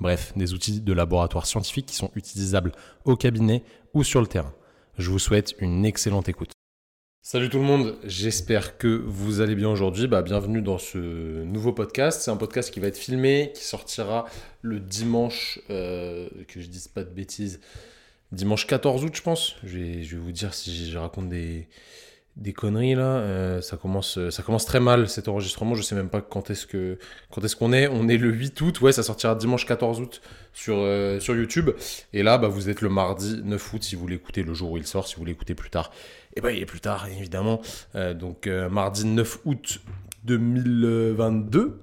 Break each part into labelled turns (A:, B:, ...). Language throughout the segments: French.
A: Bref, des outils de laboratoire scientifique qui sont utilisables au cabinet ou sur le terrain. Je vous souhaite une excellente écoute. Salut tout le monde, j'espère que vous allez bien aujourd'hui. Bah, bienvenue dans ce nouveau podcast. C'est un podcast qui va être filmé, qui sortira le dimanche, euh, que je dise pas de bêtises, dimanche 14 août je pense. Je vais, je vais vous dire si je raconte des, des conneries là. Euh, ça commence, ça commence très mal cet enregistrement. Je sais même pas quand est-ce que, quand est-ce qu'on est. On est le 8 août. Ouais, ça sortira dimanche 14 août sur euh, sur YouTube. Et là, bah, vous êtes le mardi 9 août si vous l'écoutez le jour où il sort. Si vous l'écoutez plus tard, et eh ben il est plus tard évidemment. Euh, donc mardi 9 août 2022.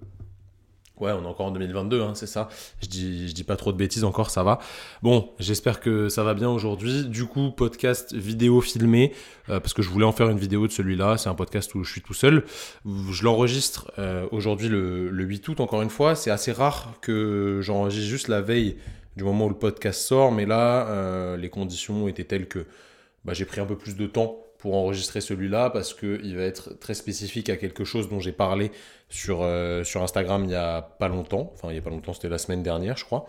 A: Ouais, on est encore en 2022, hein, c'est ça. Je dis, pas trop de bêtises encore, ça va. Bon, j'espère que ça va bien aujourd'hui. Du coup, podcast vidéo filmé, euh, parce que je voulais en faire une vidéo de celui-là. C'est un podcast où je suis tout seul. Je l'enregistre euh, aujourd'hui le, 8 août, encore une fois. C'est assez rare que j'enregistre juste la veille du moment où le podcast sort, mais là, euh, les conditions étaient telles que bah, j'ai pris un peu plus de temps pour enregistrer celui-là parce qu'il va être très spécifique à quelque chose dont j'ai parlé sur, euh, sur Instagram il n'y a pas longtemps. Enfin, il n'y a pas longtemps, c'était la semaine dernière, je crois.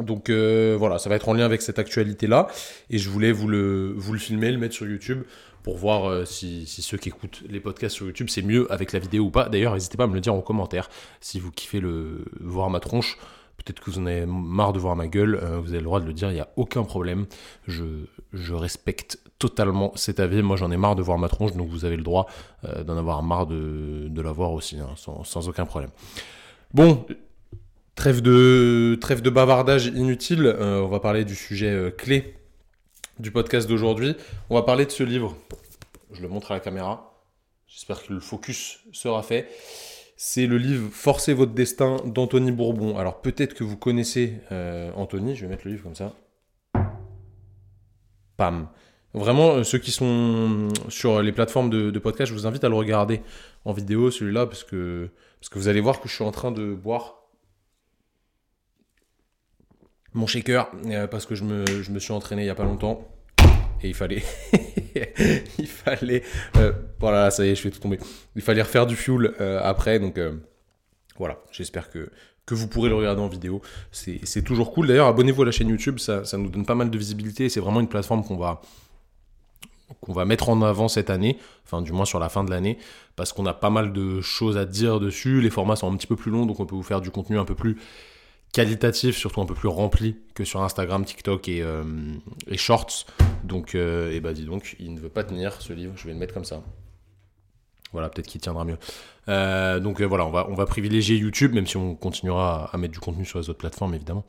A: Donc euh, voilà, ça va être en lien avec cette actualité-là. Et je voulais vous le, vous le filmer, le mettre sur YouTube pour voir euh, si, si, ceux qui écoutent les podcasts sur YouTube, c'est mieux avec la vidéo ou pas. D'ailleurs, n'hésitez pas à me le dire en commentaire si vous kiffez le, voir ma tronche. Peut-être que vous en avez marre de voir ma gueule, vous avez le droit de le dire, il n'y a aucun problème. Je, je respecte totalement cet avis. Moi, j'en ai marre de voir ma tronche, donc vous avez le droit euh, d'en avoir marre de, la voir aussi, hein, sans, aucun problème. Bon, trêve de, trêve de bavardage inutile. Euh, on va parler du sujet euh, clé du podcast d'aujourd'hui. On va parler de ce livre. Je le montre à la caméra. J'espère que le focus sera fait. C'est le livre Forcez votre destin d'Anthony Bourbon. Alors peut-être que vous connaissez Anthony. Je vais mettre le livre comme ça. Pam. Vraiment, euh, ceux qui sont sur les plateformes de, podcast, je vous invite à le regarder en vidéo, celui-là, parce que, parce que vous allez voir que je suis en train de boire mon shaker, euh, parce que je me, je me suis entraîné il n'y a pas longtemps. Et il fallait. il fallait. Euh, voilà, ça y est, je fais tout tomber. Il fallait refaire du fuel après, donc voilà, j'espère que, que vous pourrez le regarder en vidéo. C'est toujours cool. D'ailleurs, abonnez-vous à la chaîne YouTube, ça, ça nous donne pas mal de visibilité. C'est vraiment une plateforme qu'on va qu'on va mettre en avant cette année, enfin du moins sur la fin de l'année, parce qu'on a pas mal de choses à dire dessus. Les formats sont un petit peu plus longs, donc on peut vous faire du contenu un peu plus qualitatif, surtout un peu plus rempli que sur Instagram, TikTok et, euh, Shorts. Donc, euh, et bah dis donc, il ne veut pas tenir ce livre, je vais le mettre comme ça. Voilà, peut-être qu'il tiendra mieux. Euh, donc voilà, on va, on va privilégier YouTube, même si on continuera à, à mettre du contenu sur les autres plateformes, évidemment.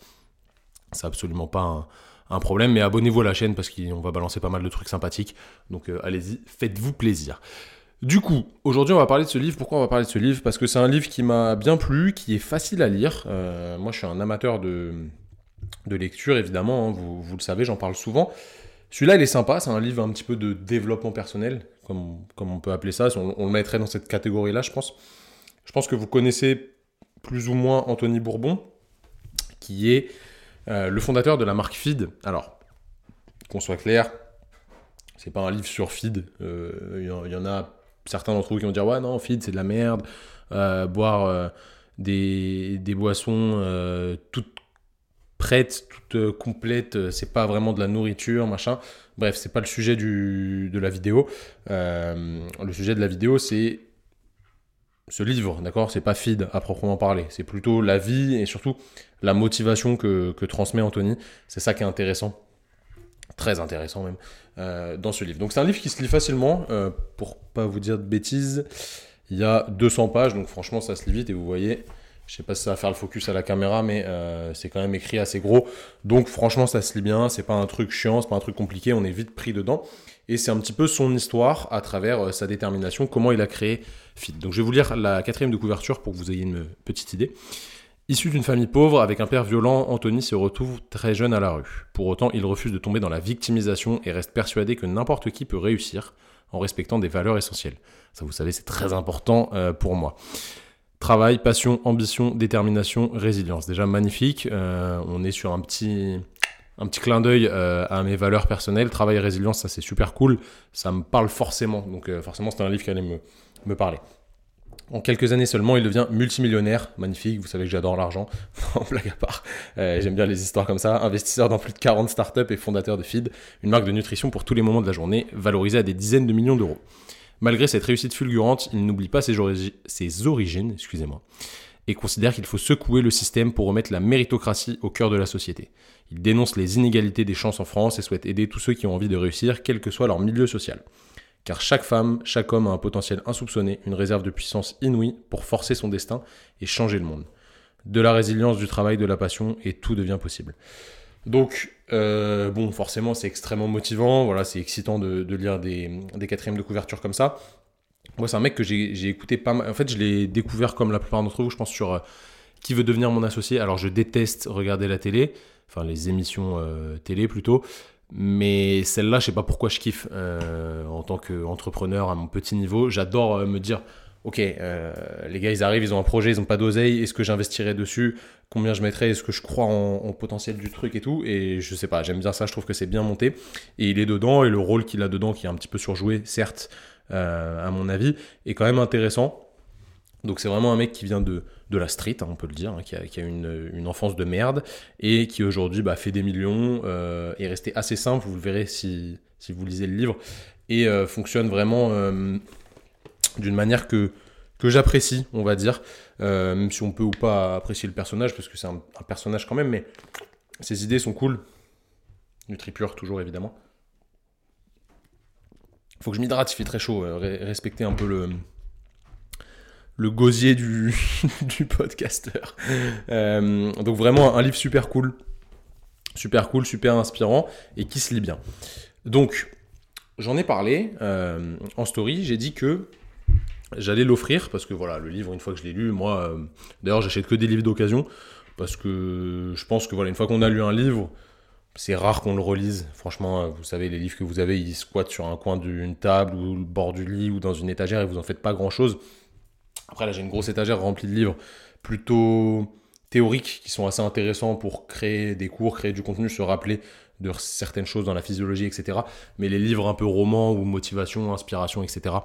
A: C'est absolument pas un un problème, mais abonnez-vous à la chaîne parce qu'on va balancer pas mal de trucs sympathiques. Donc euh, allez-y, faites-vous plaisir. Du coup, aujourd'hui on va parler de ce livre. Pourquoi on va parler de ce livre? Parce que c'est un livre qui m'a bien plu, qui est facile à lire. Euh, moi je suis un amateur de, de lecture, évidemment, hein. vous, le savez, j'en parle souvent. Celui-là il est sympa, c'est un livre un petit peu de développement personnel, comme, comme on peut appeler ça. On, on le mettrait dans cette catégorie-là, je pense. Je pense que vous connaissez plus ou moins Anthony Bourbon, qui est euh, le fondateur de la marque Feed, alors, qu'on soit clair, c'est pas un livre sur Feed. Il euh, y, en a certains d'entre vous qui vont dire Ouais, non, Feed, c'est de la merde. Euh, boire des, boissons toutes prêtes, toutes complètes, c'est pas vraiment de la nourriture, machin. Bref, c'est pas le sujet du, de la vidéo. le sujet de la vidéo, c'est ce livre, d'accord C'est pas feed à proprement parler. C'est plutôt la vie et surtout la motivation que, transmet Anthony. C'est ça qui est intéressant. Très intéressant même euh, dans ce livre. Donc c'est un livre qui se lit facilement. Euh, pour pas vous dire de bêtises, il y a 200 pages. Donc franchement, ça se lit vite et vous voyez. Je sais pas si ça va faire le focus à la caméra, mais euh, c'est quand même écrit assez gros. Donc franchement, ça se lit bien. C'est pas un truc chiant, c'est pas un truc compliqué. On est vite pris dedans. Et c'est un petit peu son histoire à travers sa détermination, comment il a créé Fit. Donc je vais vous lire la quatrième de couverture pour que vous ayez une petite idée. Issu d'une famille pauvre, avec un père violent, Anthony se retrouve très jeune à la rue. Pour autant, il refuse de tomber dans la victimisation et reste persuadé que n'importe qui peut réussir en respectant des valeurs essentielles. Ça, vous savez, c'est très important euh, pour moi. Travail, passion, ambition, détermination, résilience. Déjà magnifique. Euh, on est sur un petit, un petit clin d'œil euh, à mes valeurs personnelles. Travail et résilience, ça c'est super cool. Ça me parle forcément. Donc forcément, c'est un livre qui allait me, me parler. En quelques années seulement, il devient multimillionnaire. Magnifique, vous savez que j'adore l'argent. en blague à part. Euh, j'aime bien les histoires comme ça. Investisseur dans plus de 40 startups et fondateur de Feed, une marque de nutrition pour tous les moments de la journée, valorisée à des dizaines de millions d'euros. Malgré cette réussite fulgurante, il n'oublie pas ses, origines excusez-moi, et considère qu'il faut secouer le système pour remettre la méritocratie au cœur de la société. Il dénonce les inégalités des chances en France et souhaite aider tous ceux qui ont envie de réussir, quel que soit leur milieu social car chaque femme, chaque homme a un potentiel insoupçonné, une réserve de puissance inouïe pour forcer son destin et changer le monde. De la résilience, du travail, de la passion, et tout devient possible. Donc, euh, bon, forcément, c'est extrêmement motivant, voilà, c'est excitant de, lire des, quatrièmes de couverture comme ça. Moi, c'est un mec que j'ai écouté pas mal. En fait, je l'ai découvert comme la plupart d'entre vous, je pense, sur euh, Qui veut devenir mon associé. Alors, je déteste regarder la télé, enfin, les émissions euh, télé plutôt. Mais celle-là, je sais pas pourquoi je kiffe en tant qu'entrepreneur à mon petit niveau. J'adore me dire, ok, euh, les gars, ils arrivent, ils ont un projet, ils n'ont pas d'oseille. Est-ce que j'investirais dessus? Combien je mettrais? Est-ce que je crois en, potentiel du truc et tout? Et je sais pas, j'aime bien ça. Je trouve que c'est bien monté. Et il est dedans et le rôle qu'il a dedans, qui est un petit peu surjoué, certes, à mon avis, est quand même intéressant. Donc c'est vraiment un mec qui vient de, de la street, hein, on peut le dire, hein, qui a, une, enfance de merde et qui aujourd'hui bah, fait des millions, euh, est resté assez simple, vous le verrez si, vous lisez le livre, et euh, fonctionne vraiment euh, d'une manière que, j'apprécie, on va dire, même si on peut ou pas apprécier le personnage, parce que c'est un, personnage quand même, mais ses idées sont cool. Nutripure toujours évidemment. Faut que je m'hydrate, il fait très chaud, respecter un peu le le gosier du, du podcasteur. Euh, donc vraiment un livre super cool, super cool, super inspirant et qui se lit bien. Donc j'en ai parlé euh, en story, j'ai dit que j'allais l'offrir parce que voilà le livre une fois que je l'ai lu, moi euh, d'ailleurs j'achète que des livres d'occasion parce que je pense que voilà une fois qu'on a lu un livre c'est rare qu'on le relise. Franchement, vous savez, les livres que vous avez, ils squattent sur un coin d'une table ou le bord du lit ou dans une étagère et vous en faites pas grand chose. Après, là, j'ai une grosse étagère remplie de livres plutôt théoriques qui sont assez intéressants pour créer des cours, créer du contenu, se rappeler de certaines choses dans la physiologie, etc. Mais les livres un peu romans ou motivation, inspiration, etc.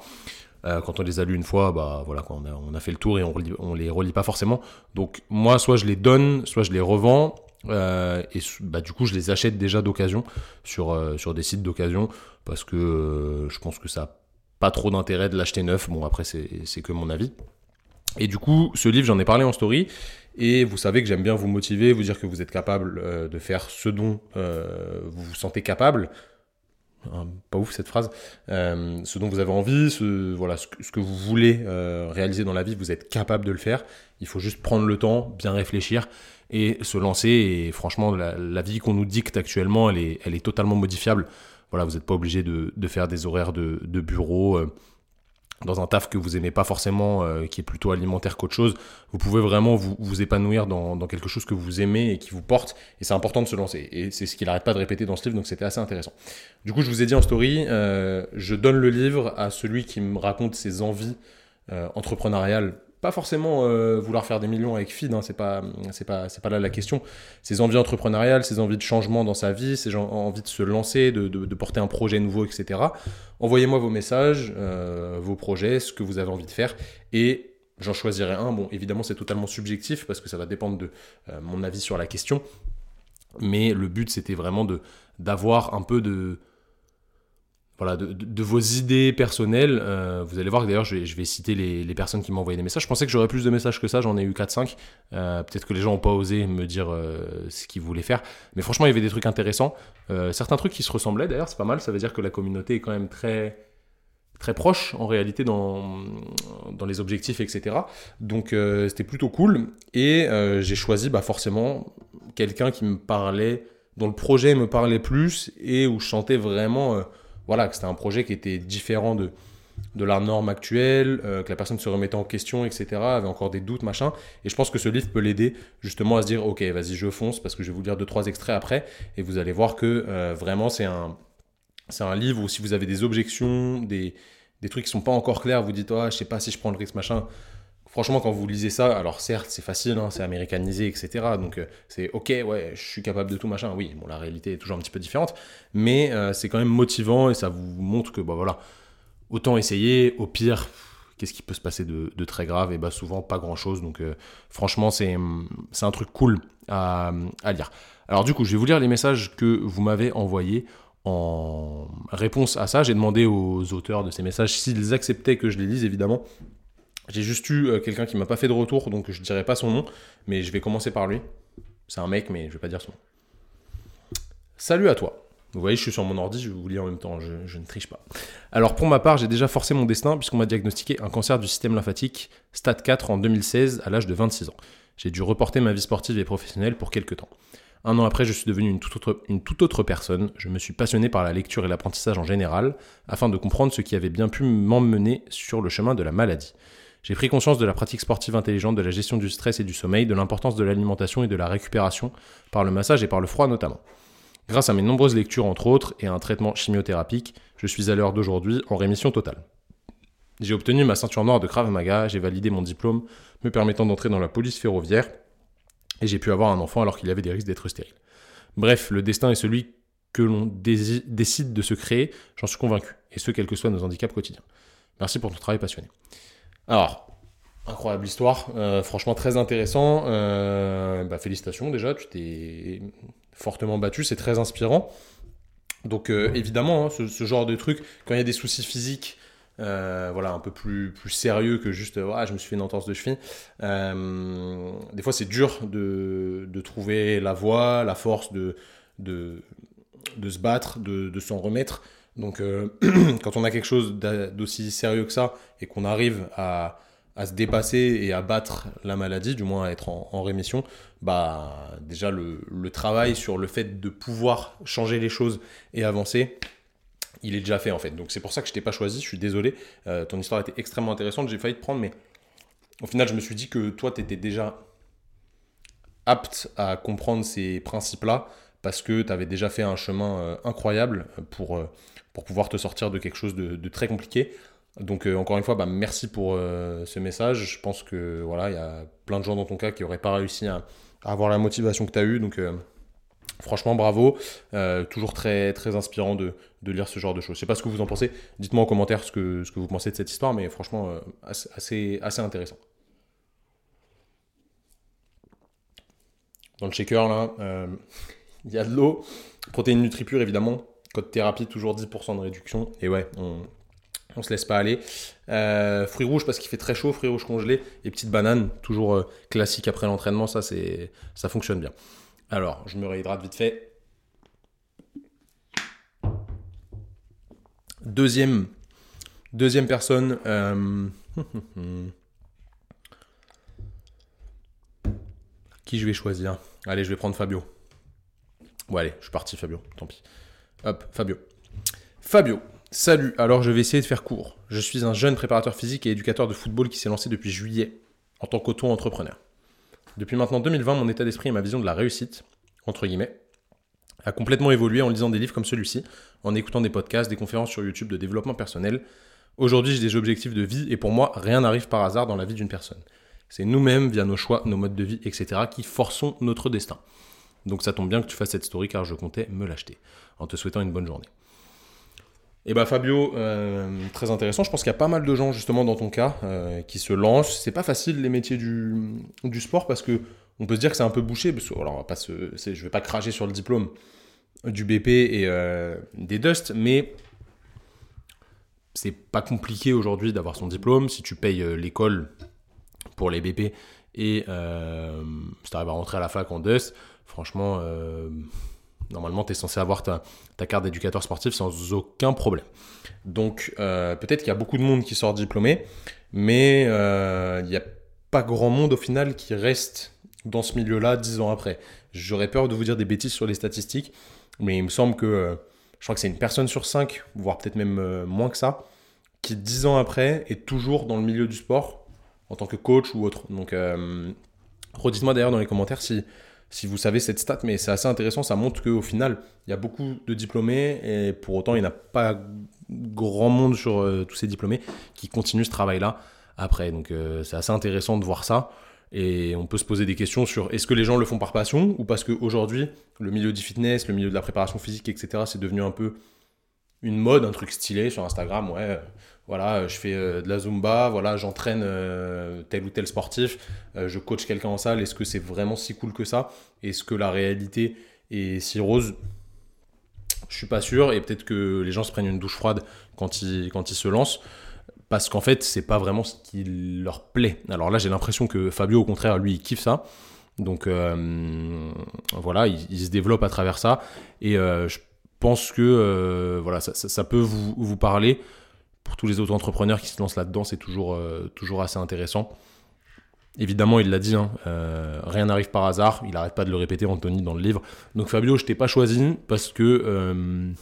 A: Euh, quand on les a lus une fois, bah voilà, on, a, fait le tour et on, on les relit pas forcément. Donc moi, soit je les donne, soit je les revends. Euh, et bah, du coup, je les achète déjà d'occasion sur, euh, sur des sites d'occasion parce que je pense que ça n'a pas trop d'intérêt de l'acheter neuf. Bon, après, c'est que mon avis. Et du coup, ce livre, j'en ai parlé en story. Et vous savez que j'aime bien vous motiver, vous dire que vous êtes capable de faire ce dont vous vous sentez capable. Pas ouf cette phrase. Euh, ce dont vous avez envie, ce, voilà, ce, que vous voulez réaliser dans la vie, vous êtes capable de le faire. Il faut juste prendre le temps, bien réfléchir et se lancer. Et franchement, la, vie qu'on nous dicte actuellement, elle est, elle est totalement modifiable. Voilà, vous n'êtes pas obligé de, faire des horaires de, de bureau dans un taf que vous aimez pas forcément, euh, qui est plutôt alimentaire qu'autre chose, vous pouvez vraiment vous, vous épanouir dans, dans, quelque chose que vous aimez et qui vous porte, et c'est important de se lancer. Et c'est ce qu'il n'arrête pas de répéter dans ce livre, donc c'était assez intéressant. Du coup, je vous ai dit en story, euh, je donne le livre à celui qui me raconte ses envies euh, entrepreneuriales pas forcément euh, vouloir faire des millions avec Feed, hein, c'est pas c'est pas c'est pas là la question. Ses envies entrepreneuriales, ses envies de changement dans sa vie, ses envies de se lancer, de, de, porter un projet nouveau, etc. Envoyez-moi vos messages, euh, vos projets, ce que vous avez envie de faire, et j'en choisirai un. Bon, évidemment, c'est totalement subjectif parce que ça va dépendre de euh, mon avis sur la question, mais le but c'était vraiment de d'avoir un peu de voilà, de, vos idées personnelles. Euh, vous allez voir que d'ailleurs, je, vais, citer les, personnes qui m'ont envoyé des messages. Je pensais que j'aurais plus de messages que ça, j'en ai eu 4-5. Euh, peut-être que les gens n'ont pas osé me dire euh, ce qu'ils voulaient faire. Mais franchement, il y avait des trucs intéressants. certains trucs qui se ressemblaient d'ailleurs, c'est pas mal. Ça veut dire que la communauté est quand même très, très proche en réalité dans, dans les objectifs, etc. Donc c'était plutôt cool. Et j'ai choisi bah, forcément quelqu'un qui me parlait, dont le projet me parlait plus et où je sentais vraiment voilà, que c'était un projet qui était différent de, la norme actuelle, euh, que la personne se remettait en question, etc., avait encore des doutes, machin. Et je pense que ce livre peut l'aider justement à se dire, ok, vas-y, je fonce, parce que je vais vous lire deux, trois extraits après, et vous allez voir que euh, vraiment c'est un, c'est un livre où si vous avez des objections, des, trucs qui sont pas encore clairs, vous dites, ah, je sais pas si je prends le risque, machin. Franchement, quand vous lisez ça, alors certes, c'est facile, hein, c'est américanisé, etc. Donc euh, c'est ok, ouais, je suis capable de tout, machin. Oui, bon, la réalité est toujours un petit peu différente, mais c'est quand même motivant et ça vous montre que, bah voilà, autant essayer. Au pire, qu'est-ce qui peut se passer de, très grave? Et bah souvent pas grand-chose. Donc euh, franchement, c'est un truc cool à, lire. Alors du coup, je vais vous lire les messages que vous m'avez envoyés en réponse à ça. J'ai demandé aux auteurs de ces messages s'ils acceptaient que je les lise, évidemment. J'ai juste eu euh, quelqu'un qui m'a pas fait de retour, donc je dirai pas son nom, mais je vais commencer par lui. C'est un mec, mais je vais pas dire son nom. Salut à toi. Vous voyez, je suis sur mon ordi, je vous lis en même temps, je, ne triche pas. Alors pour ma part, j'ai déjà forcé mon destin puisqu'on m'a diagnostiqué un cancer du système lymphatique, stade 4 en 2016 à l'âge de 26 ans. J'ai dû reporter ma vie sportive et professionnelle pour quelques temps. Un an après, je suis devenu une toute, autre, une toute autre personne. Je me suis passionné par la lecture et l'apprentissage en général, afin de comprendre ce qui avait bien pu m'emmener sur le chemin de la maladie. J'ai pris conscience de la pratique sportive intelligente, de la gestion du stress et du sommeil, de l'importance de l'alimentation et de la récupération, par le massage et par le froid notamment. Grâce à mes nombreuses lectures entre autres et à un traitement chimiothérapique, je suis à l'heure d'aujourd'hui en rémission totale. J'ai obtenu ma ceinture noire de Krav Maga, j'ai validé mon diplôme me permettant d'entrer dans la police ferroviaire et j'ai pu avoir un enfant alors qu'il avait des risques d'être stérile. Bref, le destin est celui que l'on décide de se créer, j'en suis convaincu, et ce quels que soient nos handicaps quotidiens. Merci pour ton travail passionné. Alors, incroyable histoire, euh, franchement très intéressant. Euh, bah, félicitations déjà, tu t'es fortement battu, c'est très inspirant. Donc euh, évidemment, hein, ce, genre de truc, quand il y a des soucis physiques, voilà, un peu plus, sérieux que juste euh, je me suis fait une entorse de cheville. des fois, c'est dur de, trouver la voie, la force de, se battre, de s'en remettre. Donc, quand on a quelque chose d'aussi sérieux que ça et qu'on arrive à, se dépasser et à battre la maladie, du moins à être en, rémission, bah déjà le, travail sur le fait de pouvoir changer les choses et avancer, il est déjà fait en fait. Donc c'est pour ça que je t'ai pas choisi, je suis désolé. Euh, ton histoire était extrêmement intéressante, j'ai failli te prendre, mais au final je me suis dit que toi tu étais déjà apte à comprendre ces principes-là parce que tu avais déjà fait un chemin euh, incroyable pour, euh, pour pouvoir te sortir de quelque chose de très compliqué. Donc euh, encore une fois, bah, merci pour euh, ce message. Je pense que voilà, il y a plein de gens dans ton cas qui n'auraient pas réussi à, avoir la motivation que tu as eue. Donc euh, franchement, bravo. toujours très, très inspirant de, lire ce genre de choses. Je sais pas ce que vous en pensez. Dites-moi en commentaire ce que, vous pensez de cette histoire, mais franchement, assez, assez intéressant. Dans le shaker, là, il y a de l'eau. Protéines NutriPure, évidemment. Code thérapie, toujours 10% de réduction. Et ouais, on, on se laisse pas aller. Euh, fruits rouges parce qu'il fait très chaud, fruits rouges congelés et petites bananes, toujours euh, classique après l'entraînement, ça c'est ça fonctionne bien. Alors, je me réhydrate vite fait. Deuxième, deuxième personne. Euh, qui je vais choisir? Allez, je vais prendre Fabio. Bon, allez, je suis parti, Fabio. Tant pis. Hop, Fabio. Fabio, Salut, alors je vais essayer de faire court. Je suis un jeune préparateur physique et éducateur de football qui s'est lancé depuis juillet en tant qu'auto-entrepreneur. Depuis maintenant 2020, mon état d'esprit et ma vision de la réussite, entre guillemets, a complètement évolué en lisant des livres comme celui-ci, en écoutant des podcasts, des conférences sur YouTube de développement personnel. Aujourd'hui, j'ai des objectifs de vie et pour moi, rien n'arrive par hasard dans la vie d'une personne. C'est nous-mêmes, via nos choix, nos modes de vie, etc., qui forçons notre destin. Donc ça tombe bien que tu fasses cette story car je comptais me l'acheter. En te souhaitant une bonne journée. Et bah Fabio, euh, très intéressant. Je pense qu'il y a pas mal de gens justement dans ton cas euh, qui se lancent. C'est pas facile les métiers du, sport parce que on peut se dire que c'est un peu bouché. Parce que, alors on je vais pas cracher sur le diplôme du BP et euh, des Dust, mais c'est pas compliqué aujourd'hui d'avoir son diplôme si tu payes l'école pour les BP et si tu arrives à rentrer à la fac en Dust. Franchement Normalement, tu es censé avoir ta, carte d'éducateur sportif sans aucun problème. Donc, euh, peut-être qu'il y a beaucoup de monde qui sort diplômé, mais euh, il n'y a pas grand monde au final qui reste dans ce milieu-là dix ans après. J'aurais peur de vous dire des bêtises sur les statistiques, mais il me semble que, euh, je crois que c'est une personne sur cinq, voire peut-être même moins que ça, qui, dix ans après, est toujours dans le milieu du sport, en tant que coach ou autre. Donc, redites-moi d'ailleurs dans les commentaires si, si vous savez cette stat, mais c'est assez intéressant. Ça montre qu'au final, il y a beaucoup de diplômés et pour autant, il n'y a pas grand monde sur euh, tous ces diplômés qui continuent ce travail-là après. Donc, euh, c'est assez intéressant de voir ça. Et on peut se poser des questions sur est-ce que les gens le font par passion ou parce qu'aujourd'hui, le milieu du fitness, le milieu de la préparation physique, etc., c'est devenu un peu une mode, un truc stylé sur Instagram. Ouais, voilà, je fais euh, de la zumba, voilà, j'entraîne euh, tel ou tel sportif, euh, je coach quelqu'un en salle. Est-ce que c'est vraiment si cool que ça? Est-ce que la réalité est si rose? Je suis pas sûr. Et peut-être que les gens se prennent une douche froide quand ils, quand ils se lancent parce qu'en fait, c'est pas vraiment ce qui leur plaît. Alors là, j'ai l'impression que Fabio, au contraire, lui, il kiffe ça. Donc euh, voilà, il, se développe à travers ça. Et euh, je pense que euh, voilà, ça, peut vous, parler. Pour tous les autres entrepreneurs qui se lancent là-dedans, c'est toujours, toujours assez intéressant. Évidemment, il l'a dit, hein, rien n'arrive par hasard. Il n'arrête pas de le répéter, Anthony, dans le livre. Donc Fabio, je t'ai pas choisi parce que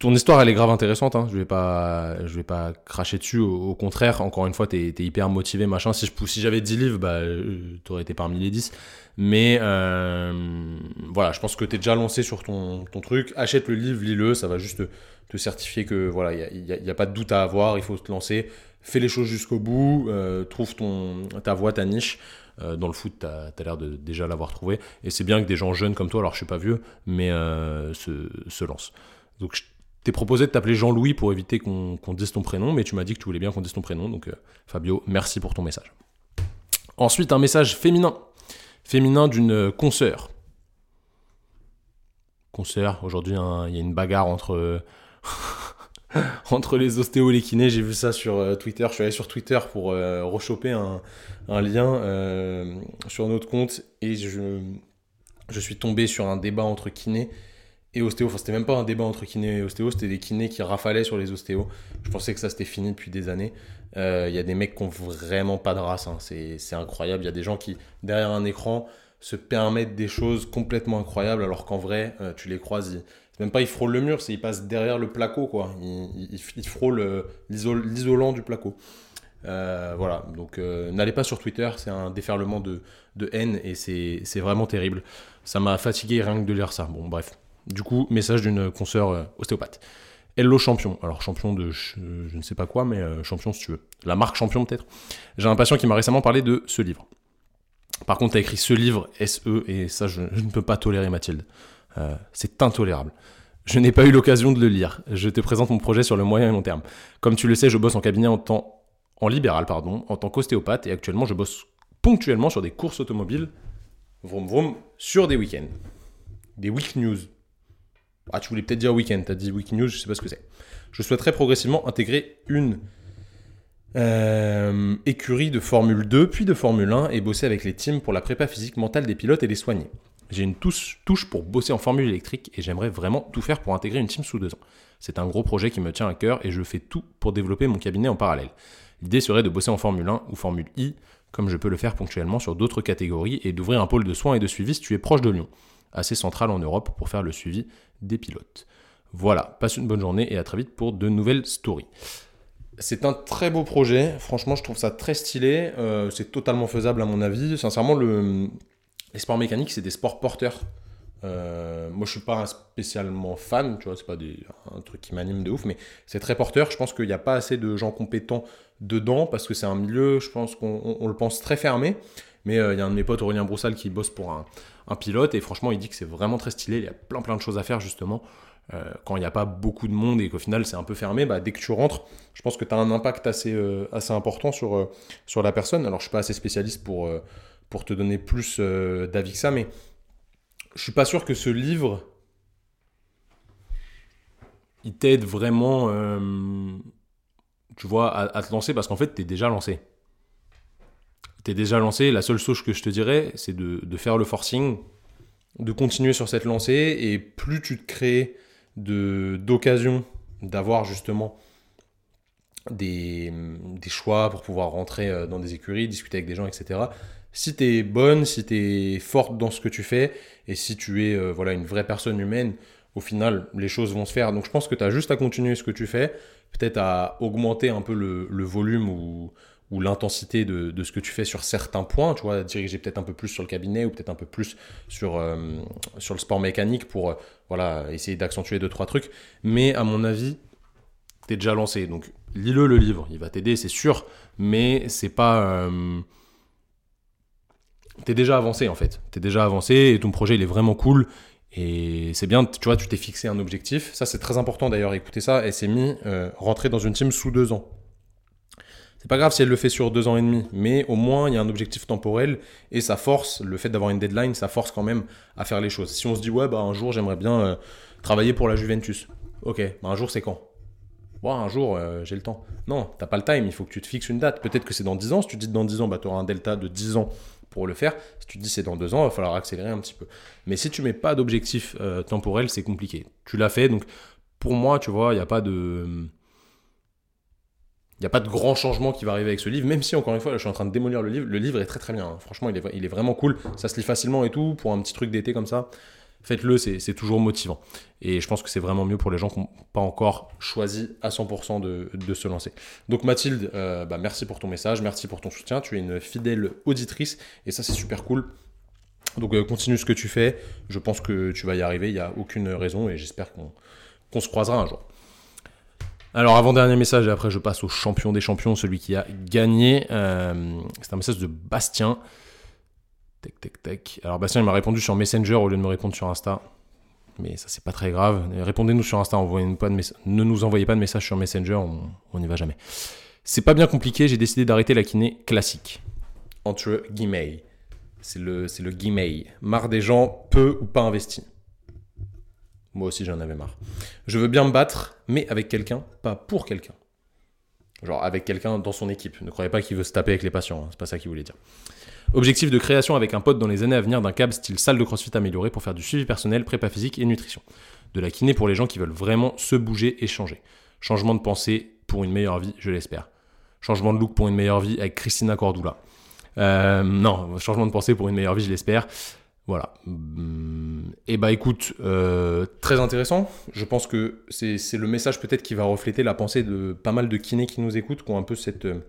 A: ton histoire, elle est grave intéressante. Hein. Je vais pas, je vais pas cracher dessus. Au, contraire, encore une fois, tu es, hyper motivé, machin. Si je si j'avais 10 livres, bah, euh, aurais été parmi les 10. Mais euh, voilà, je pense que tu es déjà lancé sur ton, ton, truc. Achète le livre, lis-le. Ça va juste te, certifier que voilà, il n'y a, a, pas de doute à avoir. Il faut te lancer. Fais les choses jusqu'au bout. Euh, trouve ton, ta voie, ta niche. dans le foot, tu as, l'air de déjà l'avoir trouvé. Et c'est bien que des gens jeunes comme toi, alors je suis pas vieux, mais se, se lancent. Donc je t'es proposé de t'appeler Jean-Louis pour éviter qu'on dise ton prénom, mais tu m'as dit que tu voulais bien qu'on dise ton prénom. Donc, euh, Fabio, merci pour ton message. Ensuite, un message féminin. Féminin d'une consoeur. Consoeur, aujourd'hui, hein, il y a une bagarre entre, entre les ostéos et les kinés. J'ai vu ça sur euh, Twitter. Je suis allé sur Twitter pour euh, rechoper un, un lien sur notre compte et je, je suis tombé sur un débat entre kinés et ostéo. Enfin, c'était même pas un débat entre kiné et ostéo, c'était des kinés qui rafalaient sur les ostéos. Je pensais que ça c'était fini depuis des années. Il euh, y a des mecs qui ont vraiment pas de race, hein. c'est incroyable. Il y a des gens qui, derrière un écran, se permettent des choses complètement incroyables, alors qu'en vrai, euh, tu les croises, c'est même pas ils frôlent le mur, c'est ils passent derrière le placo, quoi. Ils, ils, frôlent euh, l'isolant du placo. voilà, donc n'allez pas sur Twitter, c'est un déferlement de, de haine et c'est vraiment terrible. Ça m'a fatigué rien que de lire ça. Bon, bref. Du coup, message d'une consoeur euh, ostéopathe. Hello champion. Alors champion de je, ne sais pas quoi, mais euh, champion si tu veux. La marque champion peut-être. J'ai un patient qui m'a récemment parlé de ce livre. Par contre, tu as écrit ce livre, SE, et ça, je, ne peux pas tolérer, Mathilde. Euh, c'est intolérable. Je n'ai pas eu l'occasion de le lire. Je te présente mon projet sur le moyen et long terme. Comme tu le sais, je bosse en cabinet en temps, en libéral, pardon, en tant qu'ostéopathe, et actuellement, je bosse ponctuellement sur des courses automobiles, vroom vroom, sur des week-ends. Des week news. Ah, tu voulais peut-être dire week-end, tu dit week news, je sais pas ce que c'est. Je souhaiterais progressivement intégrer une euh, écurie de Formule 2 puis de Formule 1 et bosser avec les teams pour la prépa physique mentale des pilotes et des soignés. J'ai une touche pour bosser en Formule électrique et j'aimerais vraiment tout faire pour intégrer une team sous deux ans. C'est un gros projet qui me tient à cœur et je fais tout pour développer mon cabinet en parallèle. L'idée serait de bosser en Formule 1 ou Formule I, comme je peux le faire ponctuellement sur d'autres catégories, et d'ouvrir un pôle de soins et de suivi si tu es proche de Lyon assez centrale en Europe pour faire le suivi des pilotes. Voilà, passe une bonne journée et à très vite pour de nouvelles stories. C'est un très beau projet, franchement je trouve ça très stylé, euh, c'est totalement faisable à mon avis. Sincèrement, le, les sports mécaniques, c'est des sports porteurs. Euh, moi je suis pas spécialement fan, tu vois, c'est pas un truc qui m'anime de ouf, mais c'est très porteur. Je pense qu'il n'y a pas assez de gens compétents dedans parce que c'est un milieu, je pense qu'on le pense très fermé. Mais euh, il y a un de mes potes, Aurélien Broussal, qui bosse pour un, pilote et franchement, il dit que c'est vraiment très stylé. Il y a plein plein de choses à faire justement. Euh, quand il n'y a pas beaucoup de monde et qu'au final c'est un peu fermé, bah, dès que tu rentres, je pense que tu as un impact assez, euh, assez important sur, sur la personne. Alors je suis pas assez spécialiste pour, pour te donner plus d'avis que ça, mais je suis pas sûr que ce livre, il t'aide vraiment, tu vois, à, à, te lancer parce qu'en fait tu es déjà lancé tu es déjà lancé, la seule chose que je te dirais, c'est de, faire le forcing, de continuer sur cette lancée, et plus tu te crées d'occasions d'avoir justement des, choix pour pouvoir rentrer euh, dans des écuries, discuter avec des gens, etc. Si tu es bonne, si tu es forte dans ce que tu fais, et si tu es euh, voilà, une vraie personne humaine, au final, les choses vont se faire. Donc je pense que tu as juste à continuer ce que tu fais, peut-être à augmenter un peu le, volume ou, l'intensité de, ce que tu fais sur certains points, tu vois, diriger peut-être un peu plus sur le cabinet ou peut-être un peu plus sur, euh, sur le sport mécanique pour euh, voilà, essayer d'accentuer deux, trois trucs. Mais à mon avis, tu es déjà lancé. Donc lis-le le livre, il va t'aider, c'est sûr, mais c'est pas... Euh, t'es déjà avancé en fait. T'es déjà avancé et ton projet il est vraiment cool. Et c'est bien, tu vois, tu t'es fixé un objectif. Ça, c'est très important d'ailleurs. Écoutez ça, mis euh, rentrer dans une team sous deux ans. C'est pas grave si elle le fait sur deux ans et demi, mais au moins il y a un objectif temporel et ça force, le fait d'avoir une deadline, ça force quand même à faire les choses. Si on se dit, ouais, bah un jour j'aimerais bien euh, travailler pour la Juventus. Ok, bah un jour c'est quand? Bon, un jour, euh, j'ai le temps. Non, t'as pas le time, il faut que tu te fixes une date. Peut-être que c'est dans 10 ans. Si tu dis dans 10 ans, bah, tu auras un delta de 10 ans pour le faire. Si tu te dis c'est dans 2 ans, il va falloir accélérer un petit peu. Mais si tu mets pas d'objectif euh, temporel, c'est compliqué. Tu l'as fait, donc pour moi, tu vois, il n'y a pas de. Il n'y a pas de grand changement qui va arriver avec ce livre, même si, encore une fois, je suis en train de démolir le livre. Le livre est très très bien. Hein. Franchement, il est, vraiment cool. Ça se lit facilement et tout, pour un petit truc d'été comme ça faites-le, c'est toujours motivant. Et je pense que c'est vraiment mieux pour les gens qui n'ont pas encore choisi à 100% de, se lancer. Donc Mathilde, euh, bah, merci pour ton message, merci pour ton soutien. Tu es une fidèle auditrice et ça c'est super cool. Donc euh, continue ce que tu fais. Je pense que tu vas y arriver, il n'y a aucune raison et j'espère qu'on se croisera un jour. Alors avant-dernier message et après je passe au champion des champions, celui qui a gagné. Euh, c'est un message de Bastien. Tac, tac, tac. Alors Bastien, il m'a répondu sur Messenger au lieu de me répondre sur Insta. Mais ça, c'est pas très grave. Répondez-nous sur Insta, pas de ne nous envoyez pas de message sur Messenger, on n'y va jamais. C'est pas bien compliqué, j'ai décidé d'arrêter la kiné classique. Entre guillemets. C'est le, c'est le guillemets. Marre des gens peu ou pas investis. Moi aussi, j'en avais marre. Je veux bien me battre, mais avec quelqu'un, pas pour quelqu'un. Genre avec quelqu'un dans son équipe. Ne croyez pas qu'il veut se taper avec les patients, hein. c'est pas ça qu'il voulait dire. Objectif de création avec un pote dans les années à venir d'un câble style salle de crossfit améliorée pour faire du suivi personnel, prépa physique et nutrition. De la kiné pour les gens qui veulent vraiment se bouger et changer. Changement de pensée pour une meilleure vie, je l'espère. Changement de look pour une meilleure vie avec Christina Cordula. Euh, non, changement de pensée pour une meilleure vie, je l'espère. Voilà. Et bah écoute, euh, très intéressant. Je pense que c'est le message peut-être qui va refléter la pensée de pas mal de kinés qui nous écoutent, qui ont un peu cette, euh,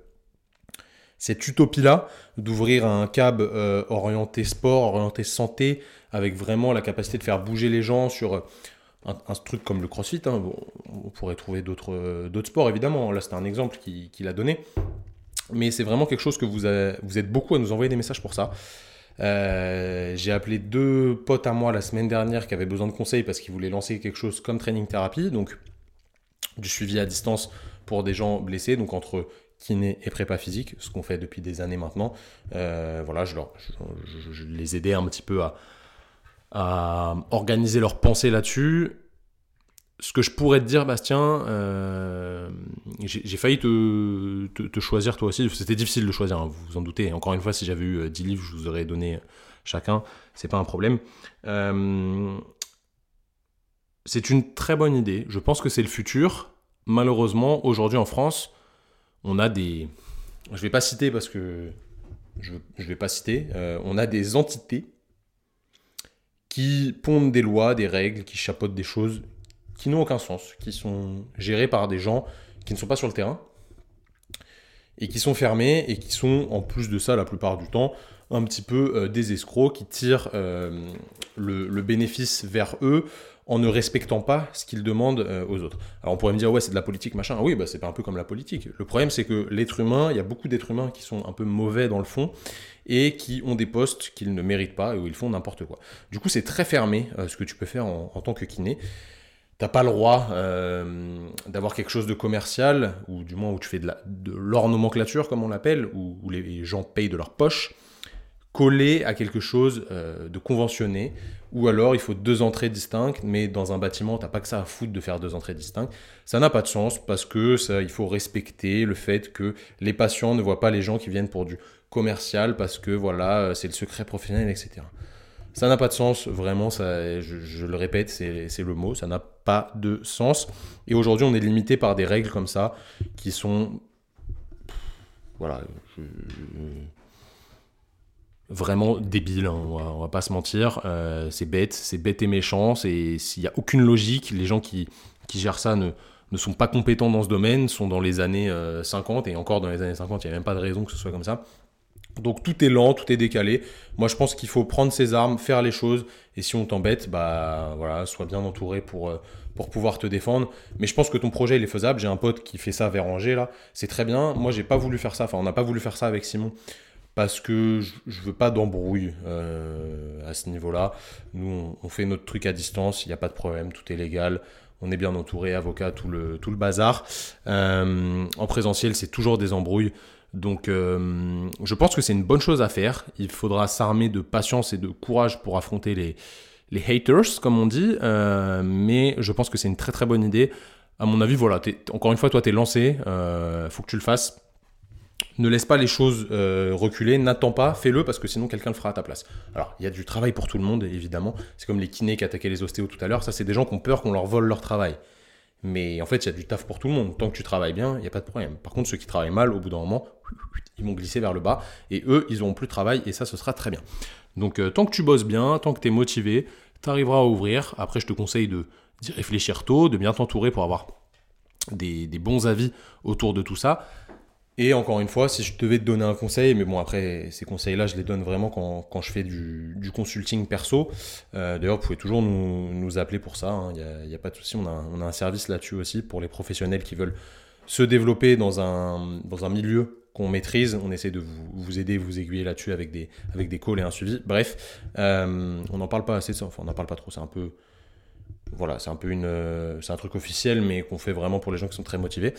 A: utopie-là d'ouvrir un cab euh, orienté sport, orienté santé, avec vraiment la capacité de faire bouger les gens sur un, truc comme le crossfit. Hein. on pourrait trouver d'autres sports évidemment. Là, c'était un exemple qu'il a donné. Mais c'est vraiment quelque chose que vous, vous êtes beaucoup à nous envoyer des messages pour ça. Euh, j'ai appelé deux potes à moi la semaine dernière qui avaient besoin de conseils parce qu'ils voulaient lancer quelque chose comme training thérapie, donc du suivi à distance pour des gens blessés, donc entre kiné et prépa physique, ce qu'on fait depuis des années maintenant. Euh, voilà, je, leur, je, les aidais un petit peu à, à organiser leur pensée là-dessus ce que je pourrais te dire, Bastien, euh, j'ai failli te, choisir toi aussi. C'était difficile de choisir, hein, vous vous en doutez. Encore une fois, si j'avais eu 10 euh, livres, je vous aurais donné chacun. C'est pas un problème. Euh, c'est une très bonne idée. Je pense que c'est le futur. Malheureusement, aujourd'hui en France, on a des. Je vais pas citer parce que je vais pas citer. on a des entités qui pondent des lois, des règles, qui chapeautent des choses qui n'ont aucun sens, qui sont gérés par des gens qui ne sont pas sur le terrain et qui sont fermés et qui sont en plus de ça la plupart du temps un petit peu euh, des escrocs qui tirent euh, le, bénéfice vers eux en ne respectant pas ce qu'ils demandent euh, aux autres. Alors on pourrait me dire ouais c'est de la politique machin. oui bah c'est pas un peu comme la politique. Le problème c'est que l'être humain, il y a beaucoup d'êtres humains qui sont un peu mauvais dans le fond et qui ont des postes qu'ils ne méritent pas et où ils font n'importe quoi. Du coup c'est très fermé ce que tu peux faire en tant que kiné t'as pas le droit euh, d'avoir quelque chose de commercial, ou du moins où tu fais de l'ornomenclature, comme on l'appelle, où, les gens payent de leur poche, collé à quelque chose euh, de conventionné, ou alors il faut deux entrées distinctes, mais dans un bâtiment, t'as pas que ça à foutre de faire deux entrées distinctes. Ça n'a pas de sens parce que ça, il faut respecter le fait que les patients ne voient pas les gens qui viennent pour du commercial parce que voilà, c'est le secret professionnel, etc. Ça n'a pas de sens, vraiment, ça, je, le répète, c'est le mot, ça n'a pas de sens. Et aujourd'hui, on est limité par des règles comme ça qui sont. Voilà. vraiment débile, hein, on, va, pas se mentir. c'est bête, c'est bête et méchant, s'il n'y a aucune logique. Les gens qui, gèrent ça ne, sont pas compétents dans ce domaine, sont dans les années 50, et encore dans les années 50, il n'y a même pas de raison que ce soit comme ça. Donc tout est lent, tout est décalé. Moi je pense qu'il faut prendre ses armes, faire les choses, et si on t'embête, bah voilà, sois bien entouré pour, euh, pour pouvoir te défendre. Mais je pense que ton projet il est faisable. J'ai un pote qui fait ça vers Angers là, c'est très bien. Moi j'ai pas voulu faire ça, enfin on n'a pas voulu faire ça avec Simon parce que je, veux pas d'embrouille euh, à ce niveau-là. Nous on, fait notre truc à distance, il n'y a pas de problème, tout est légal. On est bien entouré, avocat, tout le, tout le bazar. Euh, en présentiel, c'est toujours des embrouilles. Donc euh, je pense que c'est une bonne chose à faire. Il faudra s'armer de patience et de courage pour affronter les, les haters, comme on dit. Euh, mais je pense que c'est une très très bonne idée. À mon avis, voilà, encore une fois, toi, tu es lancé. Euh, faut que tu le fasses. Ne laisse pas les choses reculer, n'attends pas, fais-le parce que sinon quelqu'un le fera à ta place. Alors, il y a du travail pour tout le monde, évidemment. C'est comme les kinés qui attaquaient les ostéos tout à l'heure. Ça, c'est des gens qui ont peur qu'on leur vole leur travail. Mais en fait, il y a du taf pour tout le monde. Tant que tu travailles bien, il n'y a pas de problème. Par contre, ceux qui travaillent mal, au bout d'un moment, ils vont glisser vers le bas. Et eux, ils n'auront plus de travail. Et ça, ce sera très bien. Donc, euh, tant que tu bosses bien, tant que tu es motivé, tu arriveras à ouvrir. Après, je te conseille d'y réfléchir tôt, de bien t'entourer pour avoir des, bons avis autour de tout ça. Et encore une fois, si je devais te donner un conseil, mais bon, après, ces conseils-là, je les donne vraiment quand, je fais du, consulting perso. Euh, d'ailleurs, vous pouvez toujours nous, appeler pour ça, hein. il n'y a, pas de souci, on a, un service là-dessus aussi pour les professionnels qui veulent se développer dans un, dans un milieu qu'on maîtrise. On essaie de vous, vous aider, vous aiguiller là-dessus avec des, avec des calls et un suivi. Bref, euh, on n'en parle pas assez, enfin, on n'en parle pas trop, c'est un peu voilà, c'est un peu une, euh, c'est un truc officiel, mais qu'on fait vraiment pour les gens qui sont très motivés.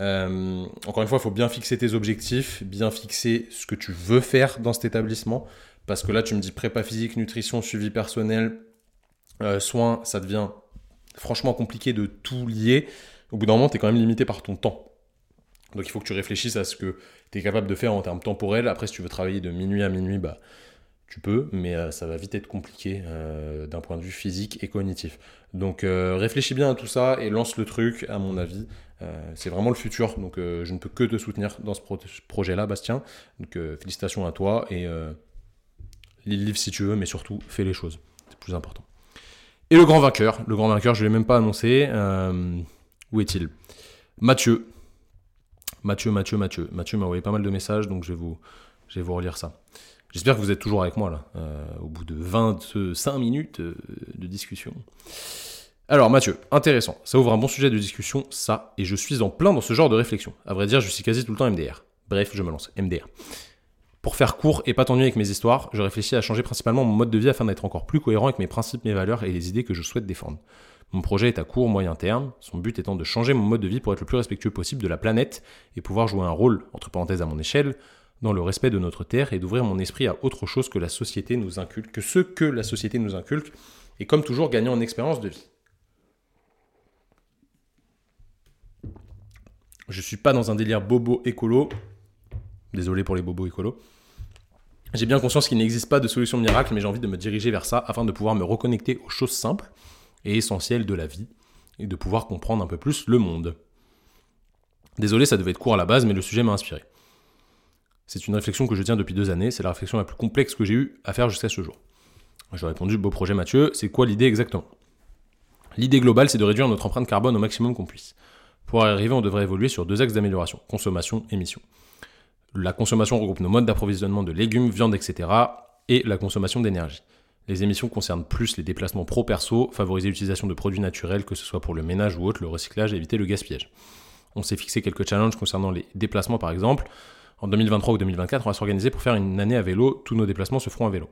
A: Euh, encore une fois, il faut bien fixer tes objectifs, bien fixer ce que tu veux faire dans cet établissement, parce que là, tu me dis prépa physique, nutrition, suivi personnel, euh, soins, ça devient franchement compliqué de tout lier. Au bout d'un moment, tu es quand même limité par ton temps. Donc il faut que tu réfléchisses à ce que tu es capable de faire en termes temporels. Après, si tu veux travailler de minuit à minuit, bah, tu peux, mais euh, ça va vite être compliqué euh, d'un point de vue physique et cognitif. Donc euh, réfléchis bien à tout ça et lance le truc, à mon avis. c'est vraiment le futur, donc je ne peux que te soutenir dans ce projet-là, Bastien. Donc félicitations à toi et lis le livre si tu veux, mais surtout fais les choses, c'est plus important. Et le grand vainqueur, le grand vainqueur, je ne l'ai même pas annoncé. où est-il? Mathieu. Mathieu, Mathieu, Mathieu. Mathieu m'a envoyé pas mal de messages, donc je vais vous, je vais vous relire ça. J'espère que vous êtes toujours avec moi là, euh, au bout de 25 minutes euh, de discussion. Alors Mathieu, intéressant, ça ouvre un bon sujet de discussion, ça, et je suis en plein dans ce genre de réflexion. À vrai dire, je suis quasi tout le temps MDR. Bref, je me lance, MDR. Pour faire court et pas t'ennuyer avec mes histoires, je réfléchis à changer principalement mon mode de vie afin d'être encore plus cohérent avec mes principes, mes valeurs et les idées que je souhaite défendre. Mon projet est à court, moyen terme, son but étant de changer mon mode de vie pour être le plus respectueux possible de la planète et pouvoir jouer un rôle, entre parenthèses à mon échelle, dans le respect de notre terre et d'ouvrir mon esprit à autre chose que la société nous inculque, que ce que la société nous inculque, et comme toujours gagner en expérience de vie. Je suis pas dans un délire bobo écolo. Désolé pour les bobos écolo. J'ai bien conscience qu'il n'existe pas de solution miracle, mais j'ai envie de me diriger vers ça afin de pouvoir me reconnecter aux choses simples et essentielles de la vie et de pouvoir comprendre un peu plus le monde. Désolé, ça devait être court à la base, mais le sujet m'a inspiré. C'est une réflexion que je tiens depuis deux années, c'est la réflexion la plus complexe que j'ai eu à faire jusqu'à ce jour. Je ai répondu, beau projet Mathieu, c'est quoi l'idée exactement? L'idée globale, c'est de réduire notre empreinte carbone au maximum qu'on puisse. Pour y arriver, on devrait évoluer sur deux axes d'amélioration, consommation, émission. La consommation regroupe nos modes d'approvisionnement de légumes, viande, etc. et la consommation d'énergie. Les émissions concernent plus les déplacements pro-perso, favoriser l'utilisation de produits naturels, que ce soit pour le ménage ou autre, le recyclage éviter le gaspillage. On s'est fixé quelques challenges concernant les déplacements par exemple en 2023 ou 2024, on va s'organiser pour faire une année à vélo. Tous nos déplacements se feront à vélo.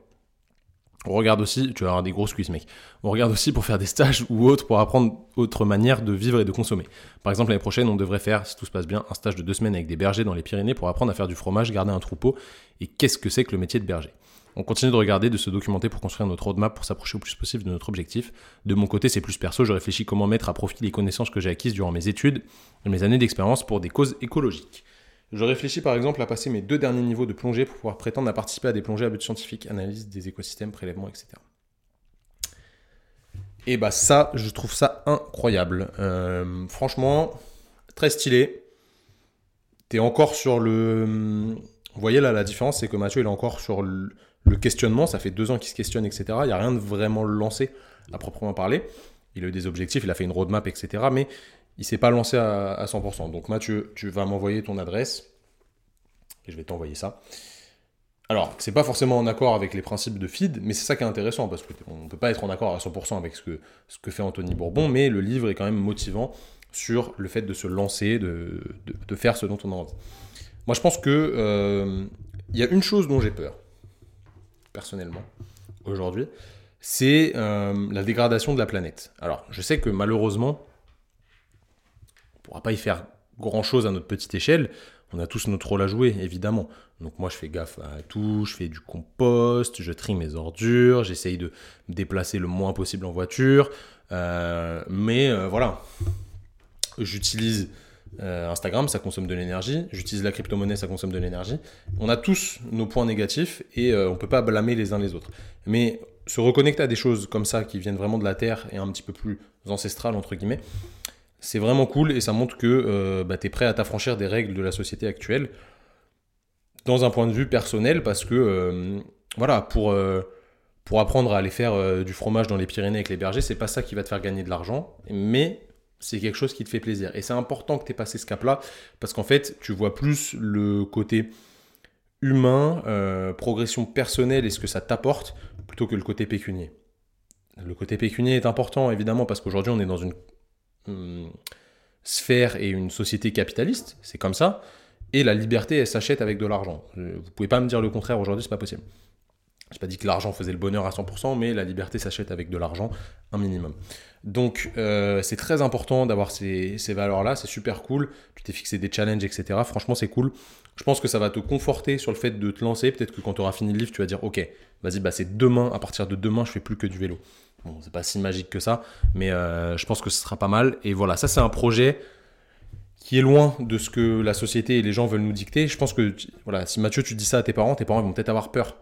A: On regarde aussi, tu vas avoir des grosses cuisses, mec. On regarde aussi pour faire des stages ou autres pour apprendre autre manière de vivre et de consommer. Par exemple, l'année prochaine, on devrait faire, si tout se passe bien, un stage de deux semaines avec des bergers dans les Pyrénées pour apprendre à faire du fromage, garder un troupeau et qu'est-ce que c'est que le métier de berger? On continue de regarder, de se documenter pour construire notre roadmap pour s'approcher au plus possible de notre objectif. De mon côté, c'est plus perso, je réfléchis comment mettre à profit les connaissances que j'ai acquises durant mes études et mes années d'expérience pour des causes écologiques. Je réfléchis par exemple à passer mes deux derniers niveaux de plongée pour pouvoir prétendre à participer à des plongées à but scientifique, analyse des écosystèmes, prélèvements, etc. Et bah ça, je trouve ça incroyable. Euh, franchement, très stylé. T'es encore sur le... Vous voyez là, la différence, c'est que Mathieu, il est encore sur le questionnement, ça fait deux ans qu'il se questionne, etc. Il n'y a rien de vraiment lancé à proprement parler. Il a eu des objectifs, il a fait une roadmap, etc. Mais il s'est pas lancé à, 100%. Donc Mathieu, tu vas m'envoyer ton adresse et je vais t'envoyer ça. Alors, c'est pas forcément en accord avec les principes de feed, mais c'est ça qui est intéressant, parce qu'on ne peut pas être en accord à 100% avec ce que, ce que fait Anthony Bourbon, mais le livre est quand même motivant sur le fait de se lancer, de, de, faire ce dont on a envie. Moi, je pense que euh, il y a une chose dont j'ai peur, personnellement, aujourd'hui, c'est euh, la dégradation de la planète. Alors, je sais que malheureusement, pourra pas y faire grand-chose à notre petite échelle, on a tous notre rôle à jouer, évidemment. Donc moi, je fais gaffe à tout, je fais du compost, je trie mes ordures, j'essaye de me déplacer le moins possible en voiture. Euh, mais euh, voilà, j'utilise euh, Instagram, ça consomme de l'énergie. J'utilise la crypto-monnaie, ça consomme de l'énergie. On a tous nos points négatifs et on ne peut pas blâmer les uns les autres. Mais se reconnecter à des choses comme ça qui viennent vraiment de la terre et un petit peu plus ancestrales, entre guillemets, c'est vraiment cool et ça montre que euh, bah, tu es prêt à t'affranchir des règles de la société actuelle dans un point de vue personnel parce que euh, voilà pour, euh, pour apprendre à aller faire du fromage dans les Pyrénées avec les bergers c'est pas ça qui va te faire gagner de l'argent mais c'est quelque chose qui te fait plaisir. Et c'est important que tu aies passé ce cap là parce qu'en fait tu vois plus le côté humain progression personnelle et ce que ça t'apporte plutôt que le côté pécunier. Le côté pécunier est important évidemment parce qu'aujourd'hui on est dans une euh, sphère et une société capitaliste, c'est comme ça, et la liberté, elle s'achète avec de l'argent. Vous pouvez pas me dire le contraire aujourd'hui, c'est pas possible. J'ai pas dit que l'argent faisait le bonheur à 100%, mais la liberté s'achète avec de l'argent, un minimum. Donc euh, c'est très important d'avoir ces, ces valeurs-là, c'est super cool. Tu t'es fixé des challenges, etc. Franchement, c'est cool. Je pense que ça va te conforter sur le fait de te lancer. Peut-être que quand tu auras fini le livre, tu vas dire, ok, vas-y, bah c'est demain, à partir de demain, je fais plus que du vélo. Bon, c'est pas si magique que ça, mais euh, je pense que ce sera pas mal. Et voilà, ça c'est un projet qui est loin de ce que la société et les gens veulent nous dicter. Je pense que voilà, si Mathieu, tu dis ça à tes parents, tes parents vont peut-être avoir peur.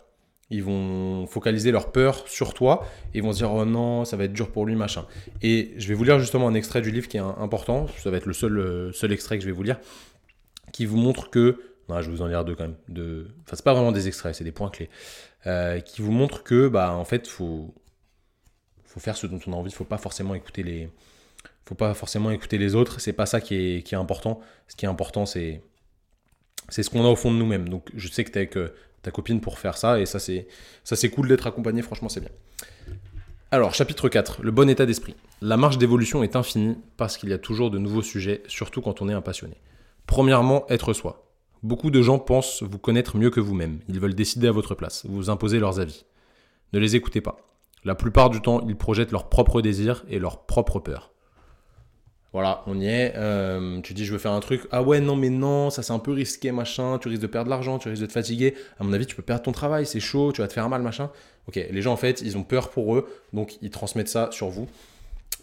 A: Ils vont focaliser leur peur sur toi et vont se dire oh non, ça va être dur pour lui, machin. Et je vais vous lire justement un extrait du livre qui est important. Ça va être le seul, euh, seul extrait que je vais vous lire, qui vous montre que. Non, je vais vous en lire deux quand même. De... Enfin, c'est pas vraiment des extraits, c'est des points clés. Euh, qui vous montre que, bah, en fait, faut, faut faire ce dont on a envie. Faut pas forcément écouter les, faut pas forcément écouter les autres. C'est pas ça qui est, qui est important. Ce qui est important, c'est, c'est ce qu'on a au fond de nous-mêmes. Donc, je sais que tu es avec euh, ta copine pour faire ça, et ça, c'est, ça, c'est cool d'être accompagné. Franchement, c'est bien. Alors, chapitre 4, le bon état d'esprit. La marge d'évolution est infinie parce qu'il y a toujours de nouveaux sujets, surtout quand on est un passionné. Premièrement, être soi. Beaucoup de gens pensent vous connaître mieux que vous-même. Ils veulent décider à votre place, vous imposer leurs avis. Ne les écoutez pas. La plupart du temps, ils projettent leurs propres désirs et leurs propres peurs. Voilà, on y est. Euh, tu dis, je veux faire un truc. Ah ouais, non, mais non, ça c'est un peu risqué, machin. Tu risques de perdre de l'argent, tu risques de te fatiguer. À mon avis, tu peux perdre ton travail, c'est chaud, tu vas te faire mal, machin. Ok, les gens en fait, ils ont peur pour eux, donc ils transmettent ça sur vous.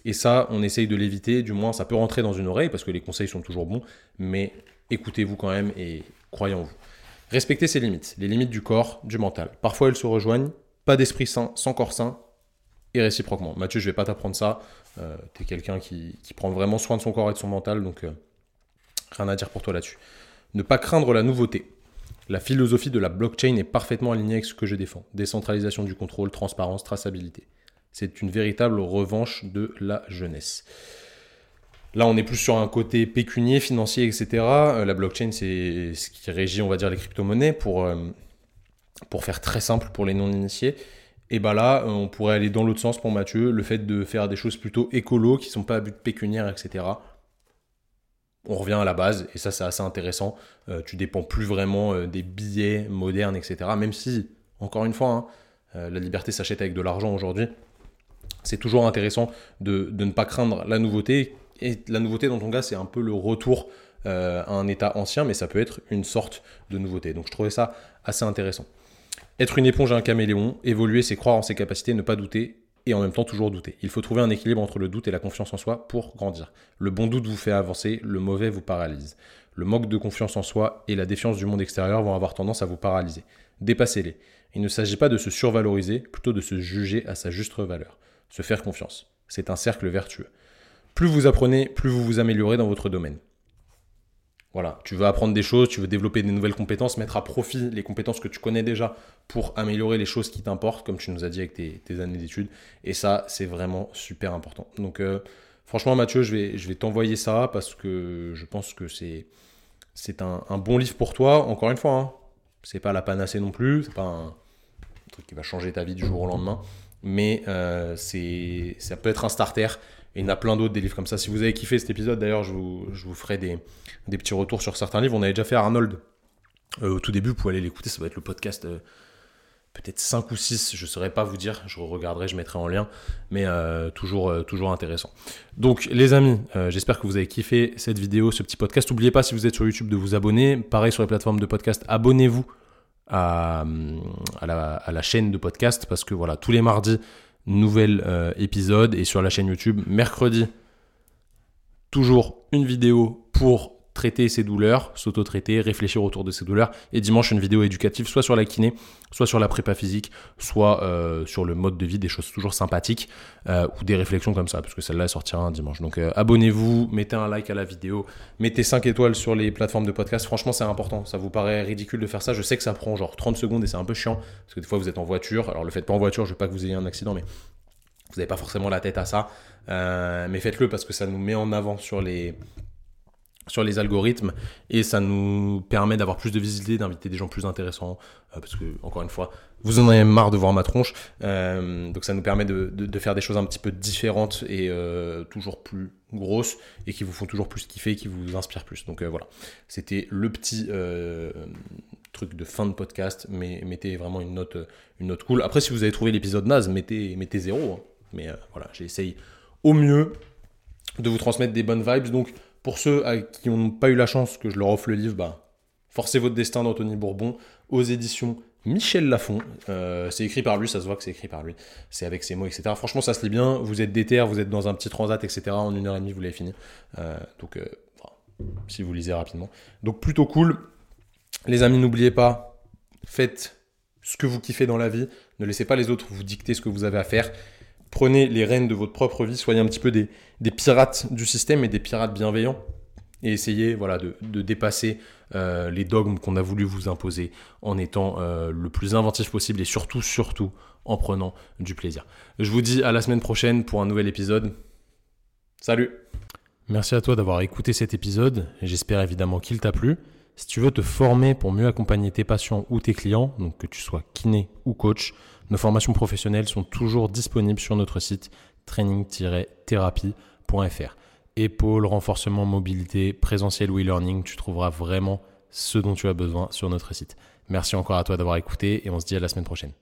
A: Et ça, on essaye de l'éviter, du moins ça peut rentrer dans une oreille parce que les conseils sont toujours bons, mais écoutez-vous quand même et croyez en vous. Respectez ses limites, les limites du corps, du mental. Parfois elles se rejoignent, pas d'esprit sain sans corps sain, et réciproquement. Mathieu, je vais pas t'apprendre ça. Euh, tu es quelqu'un qui, prend vraiment soin de son corps et de son mental, donc euh, rien à dire pour toi là-dessus. Ne pas craindre la nouveauté. La philosophie de la blockchain est parfaitement alignée avec ce que je défends. Décentralisation du contrôle, transparence, traçabilité. C'est une véritable revanche de la jeunesse. Là, on est plus sur un côté pécunier, financier, etc. Euh, la blockchain, c'est ce qui régit, on va dire, les crypto-monnaies pour, pour faire très simple pour les non-initiés. Et bah là, euh, on pourrait aller dans l'autre sens pour Mathieu, le fait de faire des choses plutôt écolo, qui sont pas à but pécuniaire, etc. On revient à la base, et ça c'est assez intéressant. Euh, tu dépends plus vraiment euh, des billets modernes, etc. Même si, encore une fois, hein, la liberté s'achète avec de l'argent aujourd'hui. C'est toujours intéressant de, de, ne pas craindre la nouveauté. Et la nouveauté dans ton cas, c'est un peu le retour à un état ancien, mais ça peut être une sorte de nouveauté. Donc je trouvais ça assez intéressant. Être une éponge et un caméléon, évoluer, c'est croire en ses capacités, ne pas douter et en même temps toujours douter. Il faut trouver un équilibre entre le doute et la confiance en soi pour grandir. Le bon doute vous fait avancer, le mauvais vous paralyse. Le manque de confiance en soi et la défiance du monde extérieur vont avoir tendance à vous paralyser. Dépassez-les. Il ne s'agit pas de se survaloriser, plutôt de se juger à sa juste valeur. Se faire confiance. C'est un cercle vertueux. Plus vous apprenez, plus vous vous améliorez dans votre domaine. Voilà, tu veux apprendre des choses, tu veux développer des nouvelles compétences, mettre à profit les compétences que tu connais déjà pour améliorer les choses qui t'importent, comme tu nous as dit avec tes, années d'études. Et ça, c'est vraiment super important. Donc, euh, franchement, Mathieu, je vais, je t'envoyer ça parce que je pense que c'est, c'est un, bon livre pour toi. Encore une fois, hein, c'est pas la panacée non plus, c'est pas un truc qui va changer ta vie du jour au lendemain, mais euh, c'est, ça peut être un starter. Et il y en a plein d'autres, des livres comme ça. Si vous avez kiffé cet épisode, d'ailleurs, je vous, ferai des, petits retours sur certains livres. On avait déjà fait Arnold euh, au tout début, vous pouvez aller l'écouter, ça va être le podcast euh, peut-être 5 ou 6, je ne saurais pas vous dire, je regarderai, je mettrai en lien, mais euh, toujours, toujours intéressant. Donc les amis, j'espère que vous avez kiffé cette vidéo, ce petit podcast. N'oubliez pas si vous êtes sur YouTube de vous abonner. Pareil sur les plateformes de podcast, abonnez-vous à, à, la, à la chaîne de podcast parce que voilà, tous les mardis, nouvel euh, épisode et sur la chaîne YouTube. Mercredi toujours une vidéo pour traiter ses douleurs, s'auto-traiter, réfléchir autour de ses douleurs. Et dimanche, une vidéo éducative, soit sur la kiné, soit sur la prépa physique, soit euh, sur le mode de vie, des choses toujours sympathiques, euh, ou des réflexions comme ça, parce que celle-là sortira un dimanche. Donc euh, abonnez-vous, mettez un like à la vidéo, mettez 5 étoiles sur les plateformes de podcast. Franchement, c'est important. Ça vous paraît ridicule de faire ça. Je sais que ça prend genre 30 secondes et c'est un peu chiant, parce que des fois, vous êtes en voiture. Alors, le faites pas en voiture, je veux pas que vous ayez un accident, mais vous n'avez pas forcément la tête à ça. mais faites-le parce que ça nous met en avant sur les, sur les algorithmes et ça nous permet d'avoir plus de visibilité, d'inviter des gens plus intéressants euh, parce que encore une fois vous en avez marre de voir ma tronche euh, donc ça nous permet de, faire des choses un petit peu différentes et euh, toujours plus grosses et qui vous font toujours plus kiffer qui vous inspirent plus. Donc voilà. C'était le petit truc de fin de podcast mais mettez vraiment une note une note cool. Après si vous avez trouvé l'épisode naze mettez mettez zéro hein. mais voilà j'essaye au mieux de vous transmettre des bonnes vibes. Donc pour ceux qui n'ont pas eu la chance que je leur offre le livre, bah, Forcez votre destin d'Anthony Bourbon aux éditions Michel Lafon. Euh, c'est écrit par lui, ça se voit que c'est écrit par lui. C'est avec ses mots, etc. Franchement, ça se lit bien. Vous êtes déter, vous êtes dans un petit transat, etc. En une heure et demie, vous l'avez fini. Euh, donc, euh, si vous lisez rapidement. Donc, plutôt cool. Les amis, n'oubliez pas, faites ce que vous kiffez dans la vie. Ne laissez pas les autres vous dicter ce que vous avez à faire prenez les rênes de votre propre vie, soyez un petit peu des, pirates du système et des pirates bienveillants et essayez voilà, de, dépasser euh, les dogmes qu'on a voulu vous imposer en étant euh, le plus inventif possible et surtout, surtout en prenant du plaisir. Je vous dis à la semaine prochaine pour un nouvel épisode. Salut Merci à toi d'avoir écouté cet épisode, j'espère évidemment qu'il t'a plu. Si tu veux te former pour mieux accompagner tes patients ou tes clients, donc que tu sois kiné ou coach, nos formations professionnelles sont toujours disponibles sur notre site training-thérapie.fr. Épaule, renforcement, mobilité, présentiel ou e-learning, tu trouveras vraiment ce dont tu as besoin sur notre site. Merci encore à toi d'avoir écouté et on se dit à la semaine prochaine.